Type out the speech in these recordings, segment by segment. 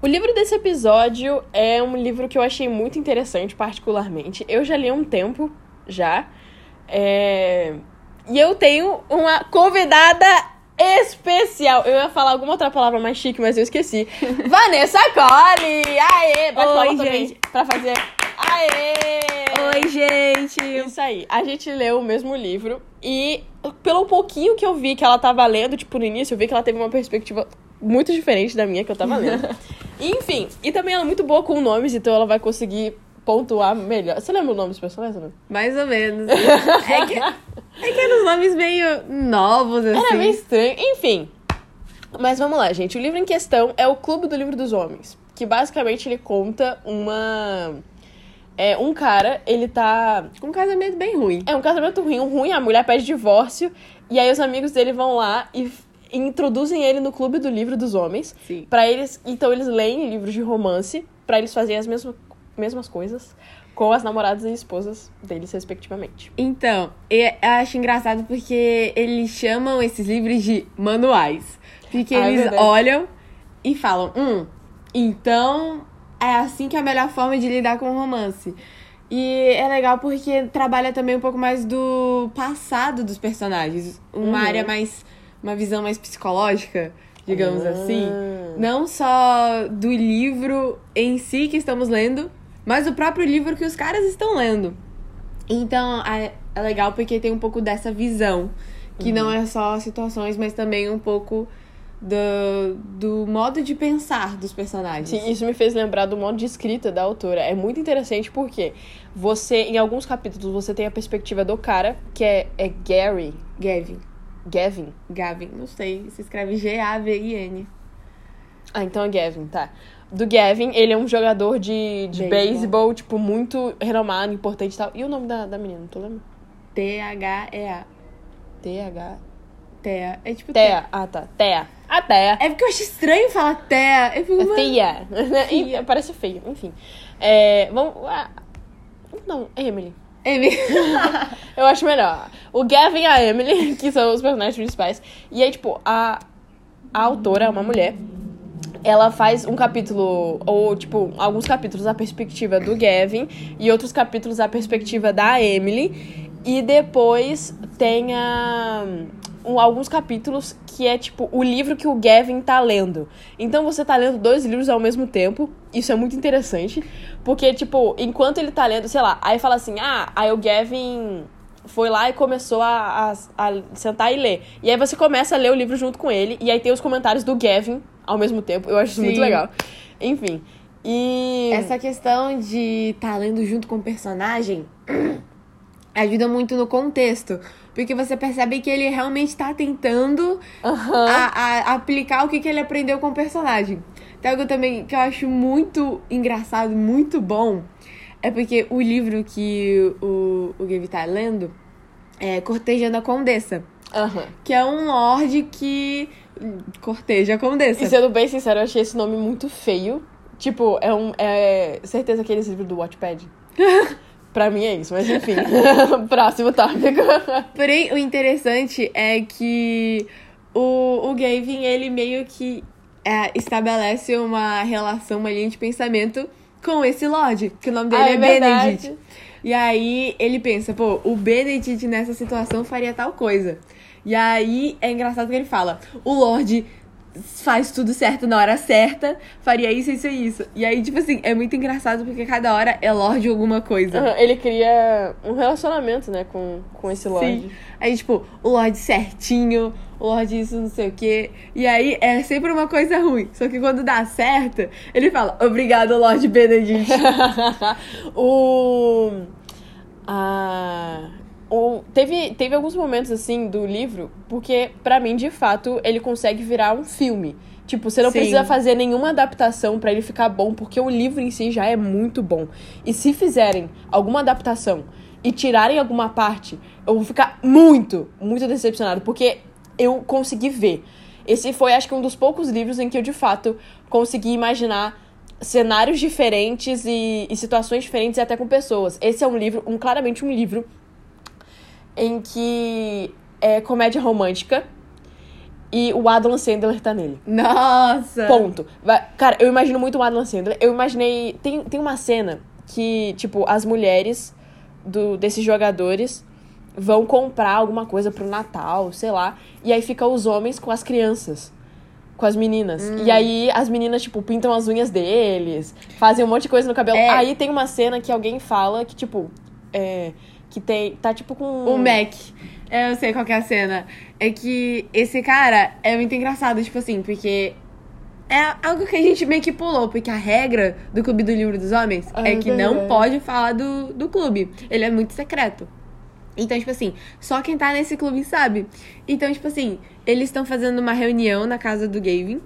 O livro desse episódio é um livro que eu achei muito interessante, particularmente. Eu já li há um tempo, já. É... E eu tenho uma convidada especial. Eu ia falar alguma outra palavra mais chique, mas eu esqueci. Vanessa Colli! Aê! Bate Oi, palma também gente. pra fazer. Aê! Oi, gente! Isso aí. A gente leu o mesmo livro e pelo pouquinho que eu vi que ela tava lendo, tipo, no início, eu vi que ela teve uma perspectiva muito diferente da minha que eu tava lendo. Enfim, e também ela é muito boa com nomes, então ela vai conseguir pontuar melhor. Você lembra o nome dos personagens? Né? Mais ou menos. É que, é que eram os nomes meio novos, assim. Era meio estranho. Enfim. Mas vamos lá, gente. O livro em questão é o Clube do Livro dos Homens. Que basicamente ele conta uma. É, um cara, ele tá. Um casamento bem ruim. É um casamento ruim, um ruim, a mulher pede divórcio. E aí os amigos dele vão lá e introduzem ele no Clube do Livro dos Homens. Para eles. Então eles leem livros de romance pra eles fazerem as mesmas, mesmas coisas com as namoradas e esposas deles, respectivamente. Então, eu acho engraçado porque eles chamam esses livros de manuais. Porque Ah, é eles olham e falam, hum, então é assim que é a melhor forma de lidar com o romance. E é legal porque trabalha também um pouco mais do passado dos personagens. Uma Uhum. área mais. Uma visão mais psicológica, digamos Ah. assim. Não só do livro em si que estamos lendo, mas do próprio livro que os caras estão lendo. Então, é é legal porque tem um pouco dessa visão, que não é só situações, mas também um pouco do, do modo de pensar dos personagens. Sim, isso me fez lembrar do modo de escrita da autora. É muito interessante porque você, em alguns capítulos, você tem a perspectiva do cara, que é, é Gary, Gavin. Gavin. Gavin, não sei, se escreve G-A-V-I-N. Ah, então é Gavin, tá. Do Gavin, ele é um jogador de, de Beisebol. tipo, muito renomado, importante e tal. E o nome da, da menina, tu lembra? T-H-E-A. T-H... Thea. É tipo Thea. Ah, tá. Thea. A Thea. É porque eu acho estranho falar Thea. Eu fico. E Parece feio, enfim. É, vamos... ah, Não, Emily. Amy. Eu acho melhor. O Gavin e a Emily, que são os personagens principais. E aí, tipo, a, a autora é uma mulher. Ela faz um capítulo, ou, tipo, alguns capítulos a perspectiva do Gavin e outros capítulos a perspectiva da Emily. E depois tem a, um- alguns capítulos que é, tipo, o livro que o Gavin tá lendo. Então você tá lendo dois livros ao mesmo tempo. Isso é muito interessante. Porque, tipo, enquanto ele tá lendo, sei lá, aí fala assim, ah, aí o Gavin foi lá e começou a, a, a sentar e ler. E aí você começa a ler o livro junto com ele, e aí tem os comentários do Gavin ao mesmo tempo. Eu acho isso muito Sim. legal. Enfim. E. Essa questão de tá lendo junto com o personagem ajuda muito no contexto. Porque você percebe que ele realmente está tentando Aham. a, a- aplicar o que, que ele aprendeu com o personagem. Tem algo também que eu acho muito engraçado, muito bom, é porque o livro que o, o Gabe tá lendo é Cortejando a Condessa, Aham. que é um lord que corteja a condessa. E sendo bem sincero, eu achei esse nome muito feio. Tipo, é um. É certeza aqueles livros do Watchpad. pra mim é isso, mas enfim. Próximo tópico. Porém, o interessante é que o, o Gavin, ele meio que é, estabelece uma relação, uma linha de pensamento com esse Lorde, que o nome dele Ah, é, é. Benedict. E aí ele pensa, pô, o Benedict nessa situação faria tal coisa. E aí é engraçado que ele fala, o Lorde faz tudo certo na hora certa, faria isso, isso e isso. E aí, tipo assim, é muito engraçado porque cada hora é Lorde alguma coisa. Aham, Ele cria um relacionamento, né, com, com esse Lorde. Sim. Aí, tipo, o Lorde certinho, o Lorde isso, não sei o quê. E aí é sempre uma coisa ruim. Só que quando dá certo, ele fala, obrigado, Lorde Benedict. o. A. O, teve, teve alguns momentos, assim, do livro, porque, pra mim, de fato, ele consegue virar um filme. Tipo, você não Sim. precisa fazer nenhuma adaptação pra ele ficar bom, porque o livro em si já é muito bom. E se fizerem alguma adaptação e tirarem alguma parte, eu vou ficar muito, muito decepcionado, porque eu consegui ver. Esse foi, acho que, um dos poucos livros em que eu, de fato, consegui imaginar cenários diferentes e, e situações diferentes e até com pessoas. Esse é um livro, um claramente um livro em que é comédia romântica e o Adam Sandler tá nele. Nossa! Ponto. Vai- Cara, eu imagino muito o Adam Sandler. Eu imaginei. Tem, tem uma cena que, tipo, as mulheres do, desses jogadores vão comprar alguma coisa pro Natal, sei lá. E aí fica os homens com as crianças. Com as meninas. Hum. E aí as meninas, tipo, pintam as unhas deles, fazem um monte de coisa no cabelo. É. Aí tem uma cena que alguém fala que, tipo, é. Que tem. Tá tipo com. O Mac. Eu sei qual que é a cena. É que esse cara é muito engraçado, tipo assim, porque é algo que a gente meio que pulou, porque a regra do Clube do Livro dos Homens Ah, é é que não pode falar do, do clube. Ele é muito secreto. Então, tipo assim, só quem tá nesse clube sabe. Então, tipo assim, eles estão fazendo uma reunião na casa do Gavin.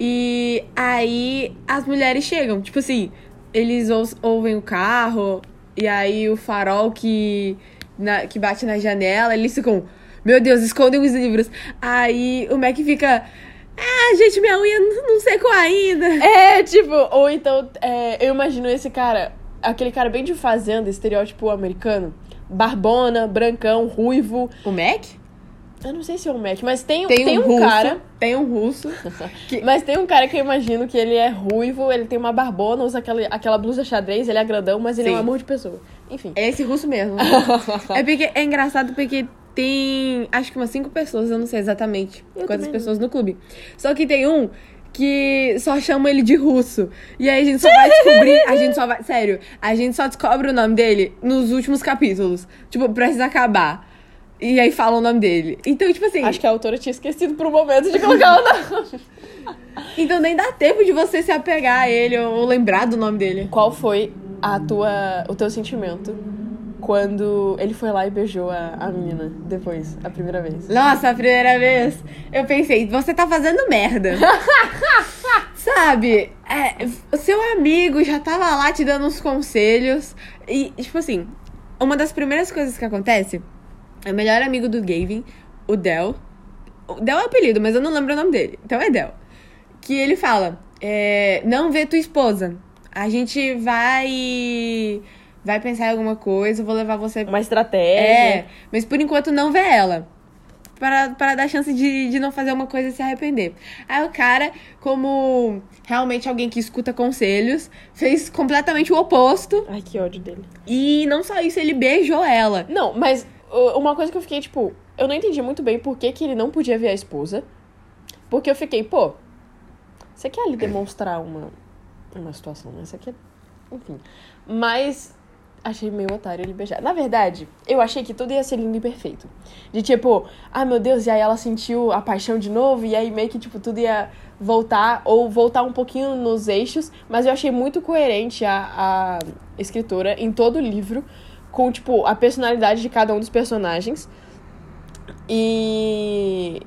E aí as mulheres chegam. Tipo assim, eles ou- ouvem o carro. E aí o farol que, na- que bate na janela, eles ficam. Meu Deus, escondem os livros. Aí o Mac fica. Ah, gente, minha unha não secou ainda. É, tipo, ou então, é, eu imagino esse cara, aquele cara bem de fazenda, estereótipo americano. Barbona, brancão, ruivo. O Mac? Eu não sei se é um Mac, mas tem, Tem, tem um, um, russo. cara. Tem um russo. que- Mas tem um cara que eu imagino que ele é ruivo, ele tem uma barbona, usa aquela, aquela blusa xadrez, ele é grandão, mas ele é um Sim. amor de pessoa. Enfim. É esse russo mesmo. é porque é engraçado porque tem acho que umas cinco pessoas, eu não sei exatamente Eu quantas pessoas no clube. Só que tem um que só chama ele de russo. E aí a gente só vai descobrir, a gente só vai, sério, a gente só descobre o nome dele nos últimos capítulos. Tipo, precisa acabar. E aí fala o nome dele. Então, tipo assim, Acho que a autora tinha esquecido por um momento de colocar o nome. então nem dá tempo de você se apegar a ele ou lembrar do nome dele. Qual foi a tua, o teu sentimento quando ele foi lá e beijou a, a menina depois, a primeira vez? Nossa, a primeira vez eu pensei, você tá fazendo merda. Sabe? É, o seu amigo já tava lá te dando uns conselhos. E, tipo assim, uma das primeiras coisas que acontece é o melhor amigo do Gavin, o Del. O Del é o apelido, mas eu não lembro o nome dele. Então é Del. Que ele fala: é, Não vê tua esposa. A gente vai. Vai pensar em alguma coisa, vou levar você Uma estratégia. é, mas por enquanto não vê ela. Para, para dar chance de, de não fazer uma coisa e se arrepender. Aí o cara, como realmente alguém que escuta conselhos, fez completamente o oposto. Ai, que ódio dele. E não só isso, ele beijou ela. Não, mas uma coisa que eu fiquei, tipo, eu não entendi muito bem por que, que ele não podia ver a esposa. Porque eu fiquei, pô, você quer ali demonstrar uma, uma situação, né? Você quer. Enfim. Mas achei meio otário ele beijar. Na verdade, eu achei que tudo ia ser lindo e perfeito. De tipo, ah meu Deus, e aí ela sentiu a paixão de novo, e aí meio que, tipo, tudo ia voltar, ou voltar um pouquinho nos eixos, mas eu achei muito coerente a, a escritora em todo o livro, com, tipo, a personalidade de cada um dos personagens. E.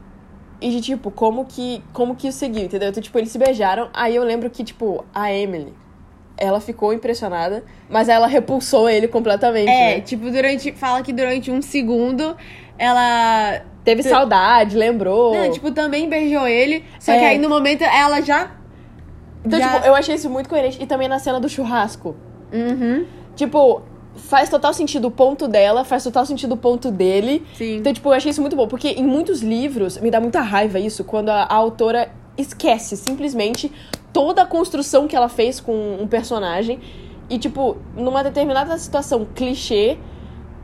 E de tipo, como que, como que isso seguiu, entendeu? Então, tipo, eles se beijaram. Aí eu lembro que, tipo, a Emily, ela ficou impressionada, mas ela repulsou ele completamente. É, né? tipo, durante. Fala que durante um segundo ela. Teve saudade, lembrou. Não, tipo, também beijou ele. Só É. que aí no momento ela já. então, já... tipo, eu achei isso muito coerente. E também na cena do churrasco. Uhum. Tipo, faz total sentido o ponto dela, faz total sentido o ponto dele. Sim. Então, tipo, eu achei isso muito bom. Porque em muitos livros, me dá muita raiva isso, quando a, a autora esquece simplesmente toda a construção que ela fez com um personagem. E, tipo, numa determinada situação clichê,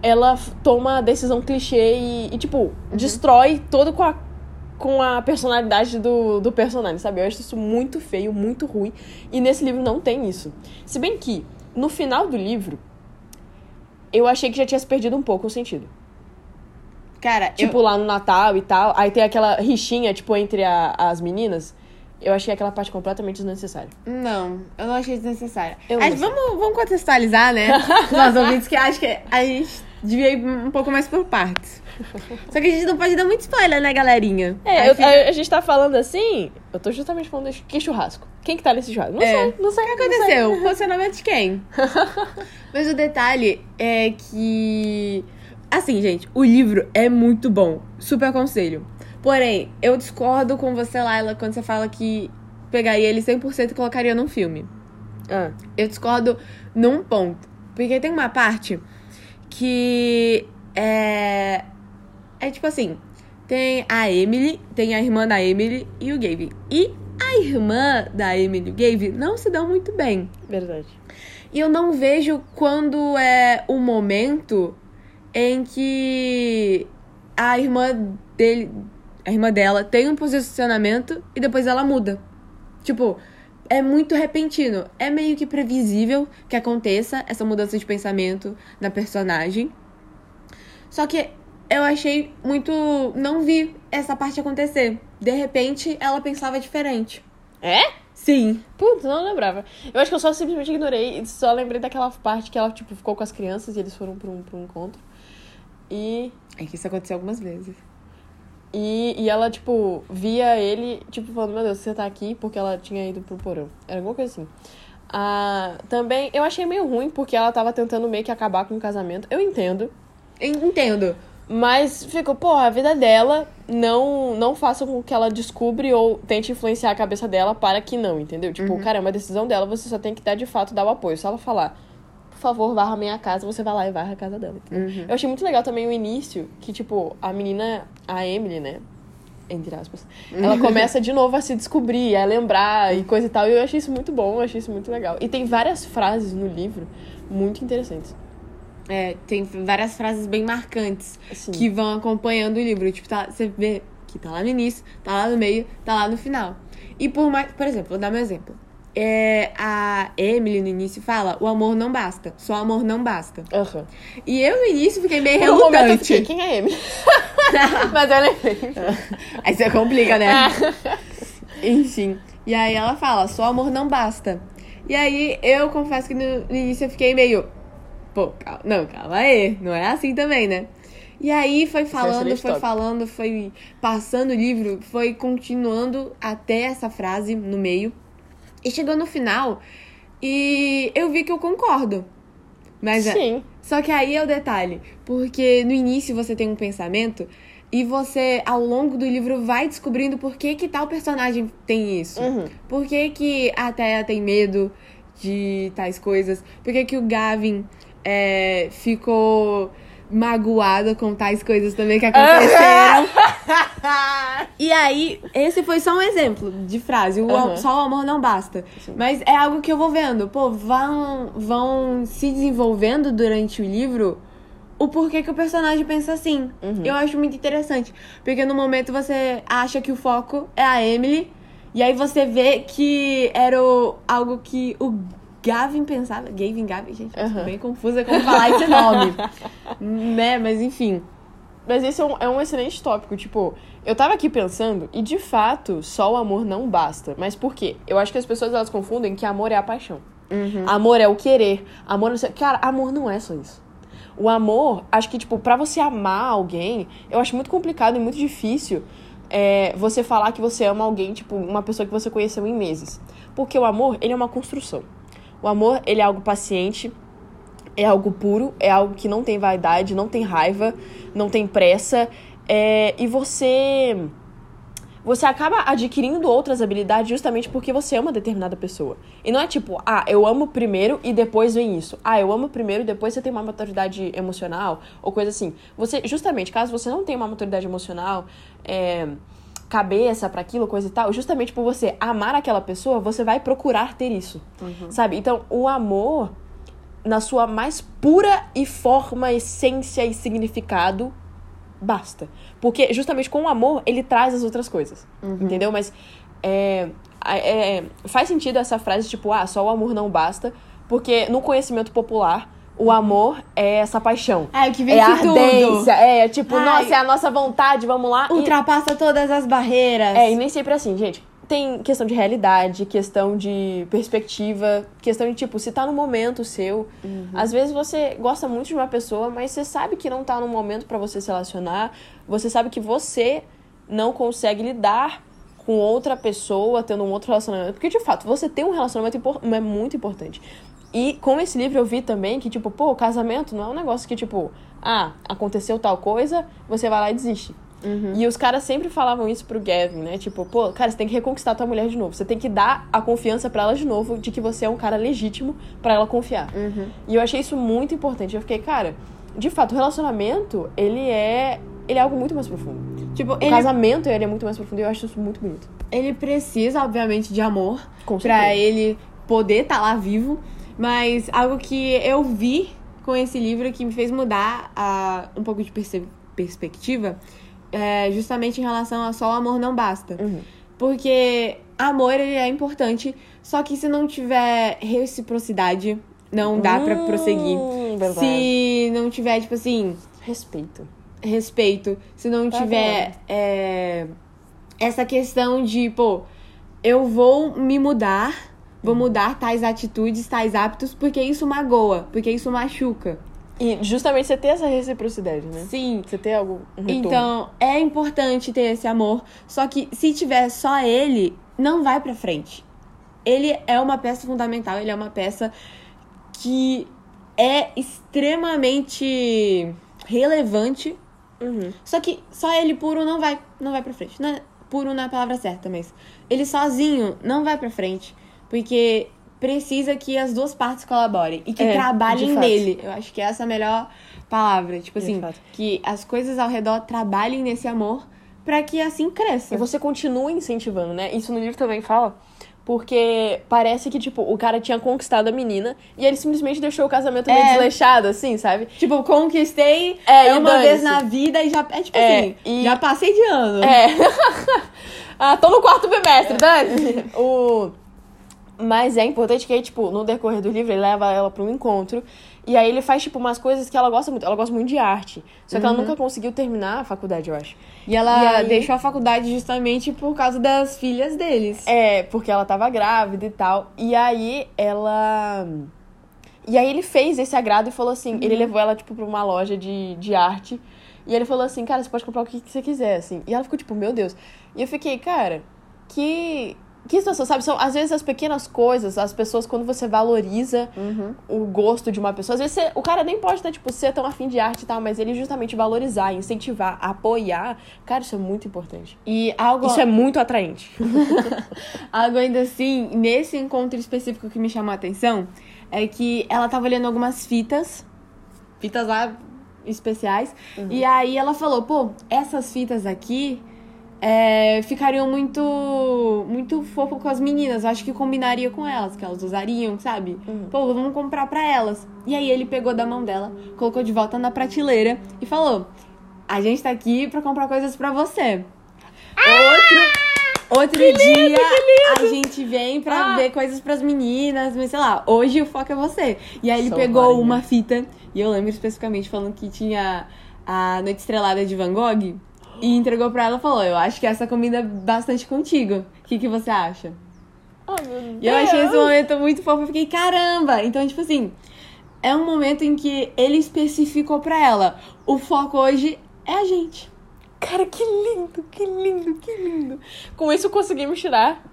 ela toma a decisão clichê e, e, tipo, destrói todo com a, com a personalidade do, do personagem, sabe? Eu acho isso muito feio, muito ruim. E nesse livro não tem isso. Se bem que, no final do livro, eu achei que já tinha se perdido um pouco o sentido. Cara, Tipo, lá no Natal e tal. Aí tem aquela rixinha, tipo, entre a- as meninas. Eu achei aquela parte completamente desnecessária. eu... Não, eu não achei desnecessária. Eu Mas gostei. vamos, vamos contextualizar, né? Nós ouvintes que acho que a gente devia ir um pouco mais por partes. Só que a gente não pode dar muito spoiler, né, galerinha? É, eu- fica- a, a gente tá falando assim. Eu tô justamente falando que churrasco. Quem que tá nesse churrasco? Não É. sei, não sei. O que aconteceu? Posicionamento de quem? Mas o detalhe é que. Assim, gente, o livro é muito bom. Super aconselho. Porém, eu discordo com você, Laila, quando você fala que pegaria ele 100% e colocaria num filme. Ah, Eu discordo num ponto. Porque tem uma parte que é. É tipo assim. tem a Emily, tem a irmã da Emily e o Gabe. E a irmã da Emily e o Gabe não se dão muito bem. Verdade. E eu não vejo quando é o momento em que a irmã dele, a irmã dela tem um posicionamento e depois ela muda. Tipo, é muito repentino. É meio que previsível que aconteça essa mudança de pensamento na personagem. Só que eu achei muito. Não vi essa parte acontecer. De repente, ela pensava diferente. É? Sim. Putz, não lembrava. Eu acho que eu só simplesmente ignorei e só lembrei daquela parte que ela, tipo, ficou com as crianças e eles foram pra um, pra um encontro. E. É que isso aconteceu algumas vezes. E, e ela, tipo, via ele, tipo, falando, meu Deus, você tá aqui porque ela tinha ido pro porão. Era alguma coisa assim. Ah, também, eu achei meio ruim porque ela tava tentando meio que acabar com o casamento. Eu entendo. Entendo. Mas ficou, pô, a vida dela, não não faça com que ela descubra ou tente influenciar a cabeça dela para que não, entendeu? Tipo, caramba, a decisão dela, você só tem que dar de fato dar o apoio. Se ela falar, por favor, varra a minha casa, você vai lá e varra a casa dela. entendeu? Eu achei muito legal também o início, que, tipo, a menina, a Emily, né? Entre aspas, ela começa de novo a se descobrir, a lembrar e coisa e tal. E eu achei isso muito bom, eu achei isso muito legal. E tem várias frases no livro muito interessantes. É, tem várias frases bem marcantes que vão acompanhando o livro. Tipo, tá, você vê que tá lá no início, tá lá no meio, tá lá no final. E por mais. Por exemplo, vou dar meu exemplo. É, a Emily no início fala: o amor não basta, só amor não basta. Aham. E eu no início fiquei meio Por um momento eu relutante. fiquei, quem é Emily? Mas eu lembrei. Aí você complica, né? Enfim. E aí ela fala, só amor não basta. E aí eu confesso que no, no início eu fiquei meio. Pô, calma, não, calma aí. Não é assim também, né? E aí foi falando, excelente foi falando, foi passando o livro, foi continuando até essa frase no meio. E chegou no final e eu vi que eu concordo. Mas é- Sim. só que aí é o detalhe, porque no início você tem um pensamento e você, ao longo do livro, vai descobrindo por que, que tal personagem tem isso. Uhum. Por que, que a Thea tem medo de tais coisas? Por que, que o Gavin é, ficou magoado com tais coisas também que aconteceram? E aí, esse foi só um exemplo de frase. O Aham. Só o amor não basta. Mas é algo que eu vou vendo. Pô, vão, vão se desenvolvendo durante o livro o porquê que o personagem pensa assim. Eu acho muito interessante. Porque no momento você acha que o foco é a Emily. E aí você vê que era o- algo que o Gavin pensava. Gavin, Gavin, gente, eu Aham. bem confusa como falar esse nome. né? Mas enfim. Mas esse é um, é um excelente tópico. Tipo, eu tava aqui pensando, e de fato, só o amor não basta. Mas por quê? Eu acho que as pessoas elas confundem que amor é a paixão. Amor é o querer. Amor não sei. Cara, amor não é só isso. O amor, acho que, tipo, pra você amar alguém, eu acho muito complicado e muito difícil é, você falar que você ama alguém, tipo, uma pessoa que você conheceu em meses. Porque o amor, ele é uma construção. O amor, ele é algo paciente, é algo puro, é algo que não tem vaidade, não tem raiva, não tem pressa. é, e você. Você acaba adquirindo outras habilidades justamente porque você ama determinada pessoa. E não é tipo, ah, eu amo primeiro e depois vem isso. Ah, eu amo primeiro e depois você tem uma maturidade emocional ou coisa assim. Você, justamente, caso você não tenha uma maturidade emocional, é, cabeça para aquilo, coisa e tal, justamente por você amar aquela pessoa, você vai procurar ter isso. Sabe? Então, o amor na sua mais pura e forma, essência e significado, basta. Porque justamente com o amor, ele traz as outras coisas. Entendeu? Mas é, é, faz sentido essa frase, tipo, ah, só o amor não basta. Porque no conhecimento popular, o amor é essa paixão. É o que É vence a tudo. ardência, é tipo, Ai. nossa, é a nossa vontade, vamos lá. E- Ultrapassa todas as barreiras. é, e nem sempre é assim, gente. Tem questão de realidade, questão de perspectiva, questão de, tipo, se tá no momento seu. Às vezes você gosta muito de uma pessoa, mas você sabe que não tá no momento pra você se relacionar. Você sabe que você não consegue lidar com outra pessoa, tendo um outro relacionamento. Porque, de fato, você ter um relacionamento é muito importante. E com esse livro eu vi também que, tipo, pô, o casamento não é um negócio que, tipo, ah, aconteceu tal coisa, você vai lá e desiste. E os caras sempre falavam isso pro Gavin, né? Tipo, pô, cara, você tem que reconquistar tua mulher de novo. Você tem que dar a confiança pra ela de novo de que você é um cara legítimo pra ela confiar. E eu achei isso muito importante. Eu fiquei, cara, de fato, o relacionamento, ele é ele é algo muito mais profundo. Tipo, O ele, casamento, ele é muito mais profundo e eu acho isso muito bonito. ele precisa, obviamente, de amor certeza. ele poder estar lá vivo. Mas algo que eu vi com esse livro que me fez mudar a, um pouco de perspectiva é justamente em relação a só o amor não basta. Uhum. Porque amor ele é importante, só que se não tiver reciprocidade, não dá pra Hum, prosseguir. verdade. Se não tiver, tipo assim, Respeito. respeito, se não Tá tiver é, essa questão de, pô, eu vou me mudar, vou mudar tais atitudes, tais hábitos, porque isso magoa, porque isso machuca. E justamente você ter essa reciprocidade, né? Sim. Você ter algo. Um. Então, é importante ter esse amor, só que se tiver só ele, não vai pra frente. Ele é uma peça fundamental, ele é uma peça que é extremamente relevante Uhum. Só que só ele puro não vai, não vai pra frente. Não é- puro não é a palavra certa, mas ele sozinho não vai pra frente. Porque precisa que as duas partes colaborem e que É, trabalhem nele. Eu acho que essa é a melhor palavra. Tipo De assim, fato. que as coisas ao redor trabalhem nesse amor pra que assim cresça. E você continua incentivando, né? Isso no livro também fala. Porque parece que, tipo, o cara tinha conquistado a menina e ele simplesmente deixou o casamento meio É. desleixado, assim, sabe? Tipo, conquistei É, é, uma vez na vida e já. É tipo É, assim, e- já passei de ano. É. ah, tô no quarto bimestre, Dani. o... Mas é importante que aí, tipo, no decorrer do livro, ele leva ela pra um encontro. E aí ele faz, tipo, umas coisas que ela gosta muito. Ela gosta muito de arte. Só que ela nunca conseguiu terminar a faculdade, eu acho. E ela E aí- deixou a faculdade justamente por causa das filhas deles. É, porque ela tava grávida e tal. E aí ela. E aí ele fez esse agrado e falou assim: ele levou ela, tipo, pra uma loja de, de arte. E ele falou assim, cara, você pode comprar o que que você quiser, assim. E ela ficou, tipo, meu Deus. E eu fiquei, cara, que. Que situação, sabe? São, às vezes as pequenas coisas, as pessoas, quando você valoriza o gosto de uma pessoa, às vezes você- o cara nem pode estar, tipo, ser tão afim de arte e tal, mas ele justamente valorizar, incentivar, apoiar, cara, isso é muito importante. E algo, Isso é muito atraente. algo ainda assim, nesse encontro específico que me chamou a atenção, é que ela tava olhando algumas fitas, fitas lá especiais, e aí ela falou, pô, essas fitas aqui é, ficariam muito muito fofo com as meninas, eu acho que combinaria com elas, que elas usariam, sabe? Pô, vamos comprar pra elas. E aí ele pegou da mão dela, colocou de volta na prateleira e falou, a gente tá aqui pra comprar coisas pra você. Outro... Outro dia a gente vem pra Ah. ver coisas pras meninas, mas sei lá, hoje o foco é você. E aí ele Sou pegou rainha. uma fita, e eu lembro especificamente falando que tinha a Noite Estrelada de Van Gogh, e entregou pra ela e falou: Eu acho que essa combina bastante contigo. O que, que você acha? Oh, meu E eu achei esse momento muito fofo, eu fiquei, caramba! Então, tipo assim, é um momento em que ele especificou pra ela: o foco hoje é a gente. Cara, que lindo, que lindo, que lindo. Com isso conseguimos tirar.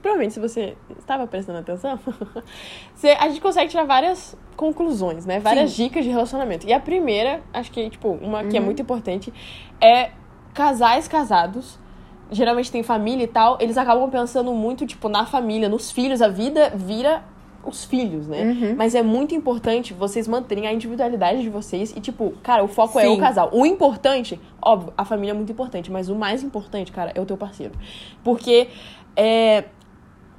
Provavelmente, se você estava prestando atenção, você- a gente consegue tirar várias conclusões, né? Várias dicas de relacionamento. E a primeira, acho que, tipo, uma que é muito importante, é casais casados. Geralmente tem família e tal, eles acabam pensando muito, tipo, na família, nos filhos. A vida vira os filhos, né? Mas é muito importante vocês manterem a individualidade de vocês e, tipo, cara, o foco é o Sim. casal. O importante, óbvio, a família é muito importante, mas o mais importante, cara, é o teu parceiro. Porque é,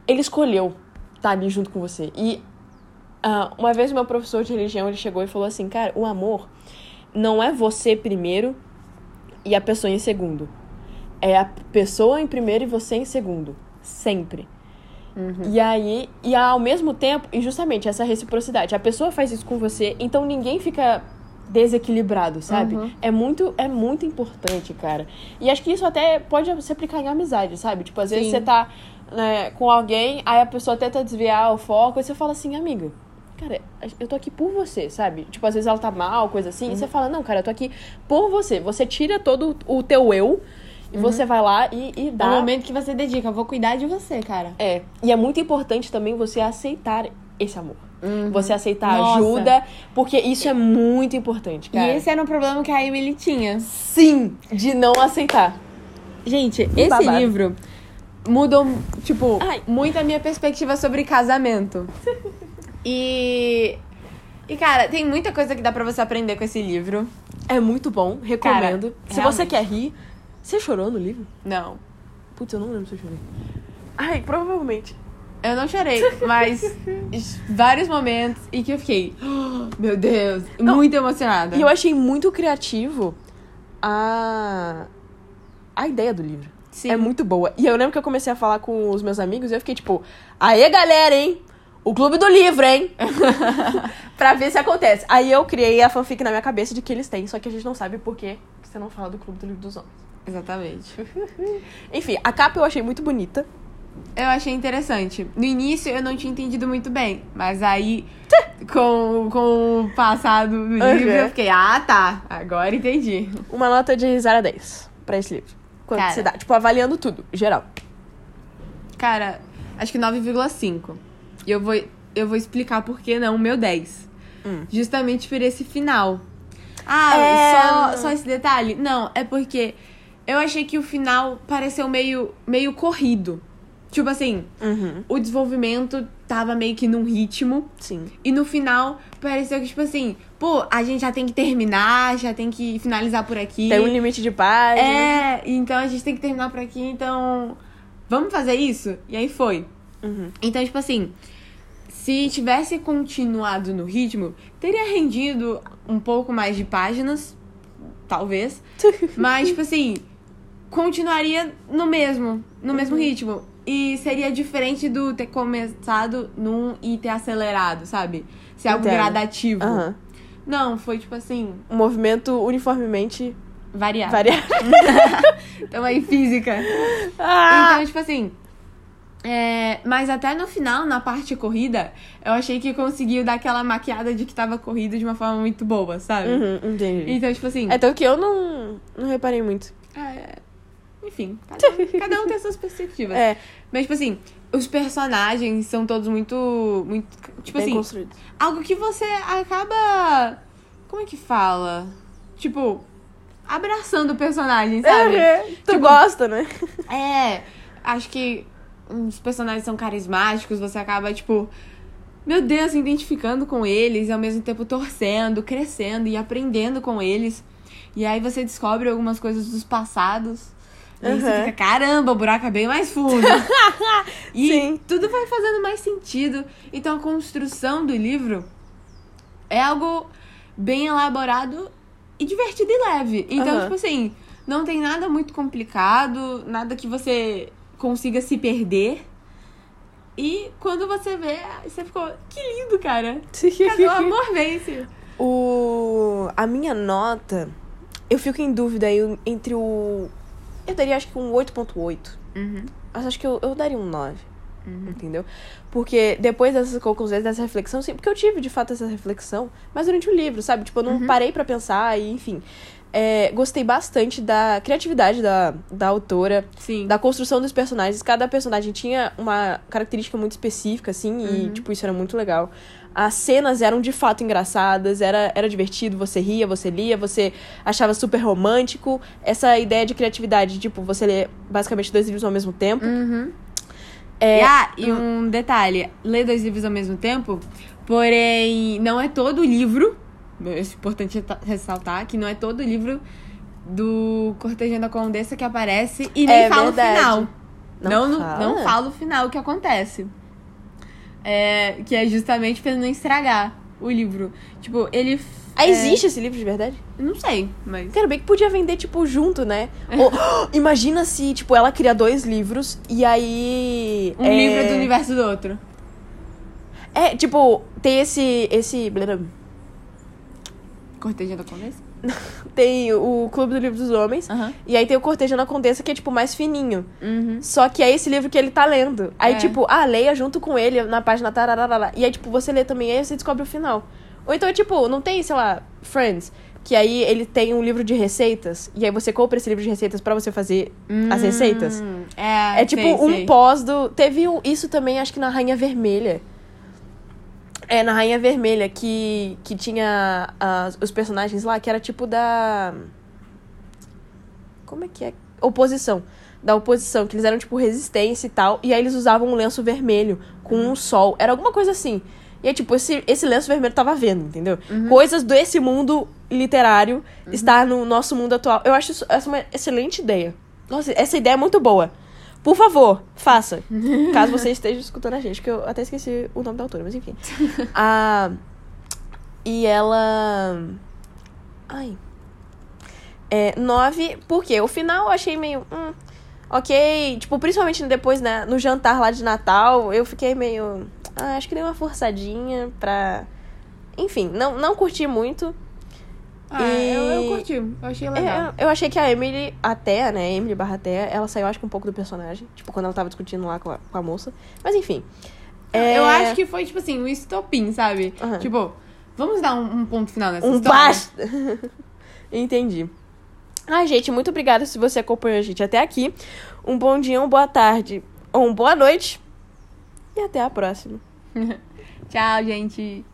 ele escolheu estar ali junto com você. E ah, uma vez meu professor de religião, ele chegou e falou assim, cara, o amor não é você primeiro e a pessoa em segundo. É a pessoa em primeiro e você em segundo. Sempre. E aí, e ao mesmo tempo, e justamente essa reciprocidade, a pessoa faz isso com você, então ninguém fica desequilibrado, sabe? É muito é muito importante, cara. E acho que isso até pode se aplicar em amizade, sabe? Tipo, às vezes Sim. você tá né, com alguém, aí a pessoa tenta desviar o foco, e você fala assim, amiga, cara, eu tô aqui por você, sabe? Tipo, às vezes ela tá mal, coisa assim, e você fala, não, cara, eu tô aqui por você. Você tira todo o teu eu e você vai lá e, e É dá o momento que você dedica, eu vou cuidar de você, cara. é, e é muito importante também você aceitar esse amor. Você aceitar Nossa. ajuda, porque isso é muito importante, E cara. esse era um problema que a Emily tinha. Sim, de não aceitar. Gente, esse babado. livro mudou, tipo, Ai. muito a minha perspectiva sobre casamento. e. E, cara, tem muita coisa que dá pra você aprender com esse livro. É muito bom, recomendo. Cara, se você realmente. quer rir. Você chorou no livro? Não. Putz, eu não lembro se eu chorei. Ai, provavelmente. Eu não chorei, mas vários momentos e que eu fiquei, "Oh, meu Deus, Não. muito emocionada. E eu achei muito criativo a. a ideia do livro. Sim. É muito boa. E eu lembro que eu comecei a falar com os meus amigos e eu fiquei tipo, aê galera, hein? O clube do livro, hein? pra ver se acontece. Aí eu criei a fanfic na minha cabeça de que eles têm, só que a gente não sabe por que você não fala do clube do livro dos homens. Exatamente. Enfim, a capa eu achei muito bonita. Eu achei interessante. No início eu não tinha entendido muito bem, mas aí, com, com o passado do livro, Uhum. eu fiquei, ah tá, agora entendi. Uma nota de 0 a 10 pra esse livro. Quanto Cara. se dá? Tipo, avaliando tudo, geral. Cara, acho que 9,5. E eu vou, eu vou explicar por que não o meu 10. Hum. Justamente por esse final. Ah, É. só, só esse detalhe? Não, é porque eu achei que o final pareceu meio, meio corrido. Tipo assim, Uhum. o desenvolvimento tava meio que num ritmo. Sim. E no final, pareceu que, tipo assim, pô, a gente já tem que terminar, já tem que finalizar por aqui. Tem um limite de página. É, então a gente tem que terminar por aqui, então. Vamos fazer isso? E aí foi. Uhum. Então, tipo assim, se tivesse continuado no ritmo, teria rendido um pouco mais de páginas, talvez. Mas, tipo assim, continuaria no mesmo, no mesmo ritmo. E seria diferente do ter começado num e ter acelerado, sabe? Ser algo Entendo. gradativo. Aham. Não, foi tipo assim, Um movimento uniformemente variado. variado. Então aí, física. Ah! Então, tipo assim. é, mas até no final, na parte corrida, eu achei que conseguiu dar aquela maquiada de que tava corrida de uma forma muito boa, sabe? Uhum, entendi. Então, tipo assim. É tanto que eu não, não reparei muito. é, enfim, cada um, cada um tem suas perspectivas. É, Mas, tipo assim, os personagens são todos muito. muito tipo bem assim, construído. algo que você acaba. Como é que fala? Tipo, abraçando o personagem, sabe? É, tu Tipo- gosta, né? É, acho que os personagens são carismáticos, você acaba, tipo, meu Deus, se identificando com eles e ao mesmo tempo torcendo, crescendo e aprendendo com eles. E aí você descobre algumas coisas dos passados. E aí você Uhum. fica, caramba, o buraco é bem mais fundo. e Sim. tudo vai fazendo mais sentido. Então a construção do livro é algo bem elaborado e divertido e leve. Então, Aham. tipo assim, não tem nada muito complicado, nada que você consiga se perder. E quando você vê, você ficou, que lindo, cara. Cadê o amor vence? O... A minha nota, eu fico em dúvida entre o... Eu daria acho que um 8.8. Uhum. Mas acho que eu, eu daria um 9. Entendeu? Porque depois dessas conclusões, dessa reflexão, sim, porque eu tive de fato essa reflexão, mas durante o livro, sabe? Tipo, eu não parei pra pensar e, enfim. É, gostei bastante da criatividade da, da autora, Sim. da construção dos personagens. Cada personagem tinha uma característica muito específica, assim, e, tipo, isso era muito legal. As cenas eram de fato engraçadas, era, era divertido, você ria, você lia, você achava super romântico. Essa ideia de criatividade, tipo, você lê basicamente dois livros ao mesmo tempo. Uhum. É, E, ah, e um detalhe, ler dois livros ao mesmo tempo, porém, não é todo o livro, é importante ressaltar que não é todo o livro do Cortejando a Condessa que aparece e nem É fala verdade. o final. Não Não, não, fala? não fala o final que acontece. É, que é justamente pra não estragar o livro. Tipo, ele. Ah, é, existe esse livro de verdade? não sei, mas. Quero bem que podia vender, tipo, junto, né? Ou, imagina se, tipo, ela cria dois livros e aí. Um é... livro do universo do outro. É, tipo, tem esse. esse. Cortejando a Condessa? Tem o Clube do Livro dos Homens. Aham. E aí tem o Cortejando a Condessa, que é, tipo, mais fininho. Uhum. Só que é esse livro que ele tá lendo. Aí, É. tipo, ah, leia junto com ele na página tararara. E aí, tipo, você lê também, aí você descobre o final. Ou então, é tipo, não tem, sei lá, Friends, que aí ele tem um livro de receitas, e aí você compra esse livro de receitas pra você fazer as receitas. Hum, É, É tipo sei, um sei. pós do. Teve um- isso também, acho que na Rainha Vermelha. É, na Rainha Vermelha, que, que tinha as- os personagens lá, que era tipo da. Como é que é? Oposição. Da oposição, que eles eram tipo resistência e tal. E aí eles usavam um lenço vermelho com um sol. Era alguma coisa assim. E é tipo, esse, esse lenço vermelho tava vendo, entendeu? Coisas desse mundo literário está no nosso mundo atual. Eu acho isso, essa uma excelente ideia. Nossa, essa ideia é muito boa. Por favor, faça. Caso você esteja escutando a gente, que eu até esqueci o nome da autora, mas enfim. Ah, e ela. Ai. É, nove, porque o final eu achei meio. Hum, ok. Tipo, principalmente depois, né, no jantar lá de Natal, eu fiquei meio. Ah, acho que dei uma forçadinha pra. Enfim, não, não curti muito. Ah, E- eu, eu curti. Eu achei legal. É, eu achei que a Emily, até, né, Emily barra Thea, ela saiu, acho que um pouco do personagem. Tipo, quando ela tava discutindo lá com a, com a moça. Mas enfim. É, Eu acho que foi, tipo assim, um estopim, sabe? Aham. Tipo, vamos dar um, um ponto final nessa Um história? basta! Entendi. Ai, gente, muito obrigada se você acompanhou a gente até aqui. Um bom dia, uma boa tarde ou uma boa noite. E até a próxima. Tchau, gente.